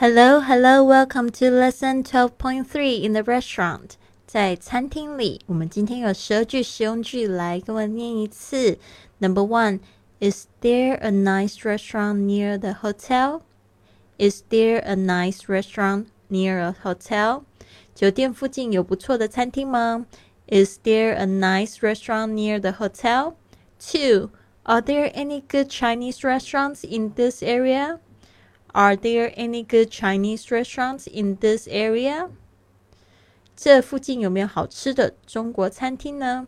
Hello, hello, welcome to lesson twelve point three in the restaurant. 在餐厅里，我们今天有十二句实用句，来跟我念一次。Number one, is there a nice restaurant near the hotel? Is there a nice restaurant near a hotel? 酒店附近有不错的餐厅吗？Is there a nice restaurant near the hotel? Two, are there any good Chinese restaurants in this area? Are there any good Chinese restaurants in this area? 这附近有没有好吃的中国餐厅呢？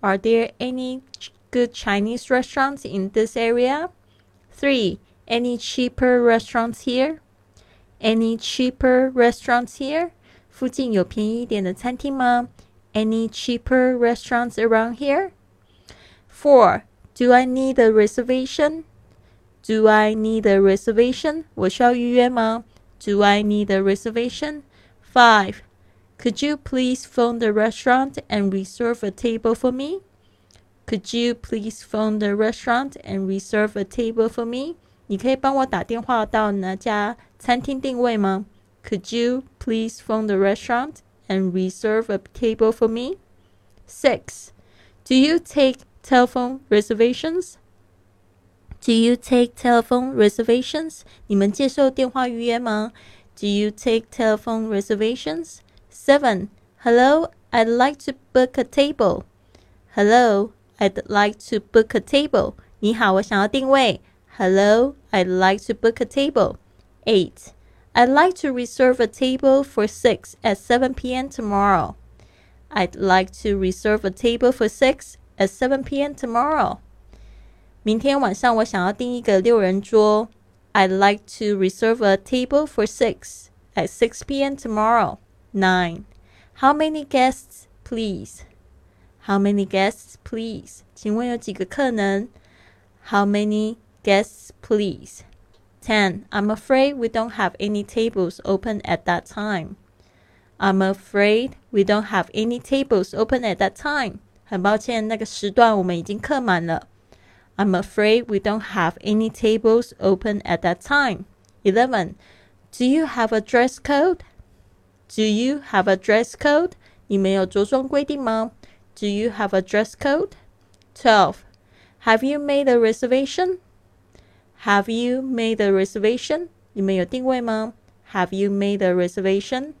Are there any good Chinese restaurants in this area? Three. Any cheaper restaurants here? Any cheaper restaurants here? 附近有便宜一点的餐厅吗？Any cheaper restaurants around here? Four. Do I need a reservation? Do I need a reservation? 我需要预约吗？Do I need a reservation? Five. Could you please phone the restaurant and reserve a table for me? Could you please phone the restaurant and reserve a table for me? 你可以帮我打电话到哪家餐厅定位吗？Could you please phone the restaurant and reserve a table for me? Six. Do you take telephone reservations? Do you take telephone reservations? 你们接受电话预约吗？Do you take telephone reservations? Seven. Hello, I'd like to book a table. Hello, I'd like to book a table. 你好，我想要定位。Hello, I'd like to book a table. Eight. I'd like to reserve a table for six at 7 p.m. tomorrow. I'd like to reserve a table for six at 7 p.m. tomorrow. 明天晚上我想要订一个六人桌。I'd like to reserve a table for six at 6 p.m. tomorrow. Nine. How many guests, please? How many guests, please? 请问有几个客人？How many guests, please? Ten. I'm afraid we don't have any tables open at that time. I'm afraid we don't have any tables open at that time. 很抱歉，那个时段我们已经客满了。 I'm afraid we don't have any tables open at that time. 11. Do you have a dress code? Do you have a dress code? 你们有着装规定吗? Do you have a dress code? 12. Have you made a reservation? Have you made a reservation? 你们有定位吗? Have you made a reservation?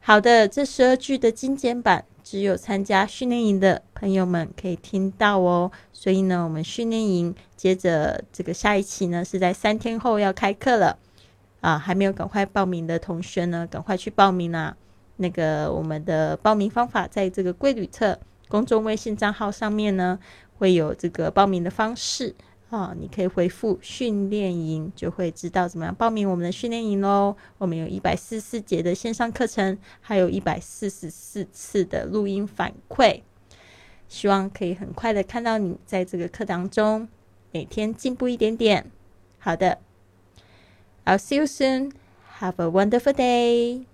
好的，这十二句的精简版 只有参加训练营的朋友们可以听到哦。所以呢，我们训练营接着这个下一期呢是在三天后要开课了啊！还没有赶快报名的同学呢，赶快去报名啦！那个我们的报名方法在这个贵旅册公众微信账号上面呢会有这个报名的方式。啊，你可以回复训练营，就会知道怎么样报名我们的训练营喽。我们有一百四十四节的线上课程，还有一百四十四次的录音反馈，希望可以很快的看到你在这个课堂中每天进步一点点。好的，I'll see you soon. Have a wonderful day.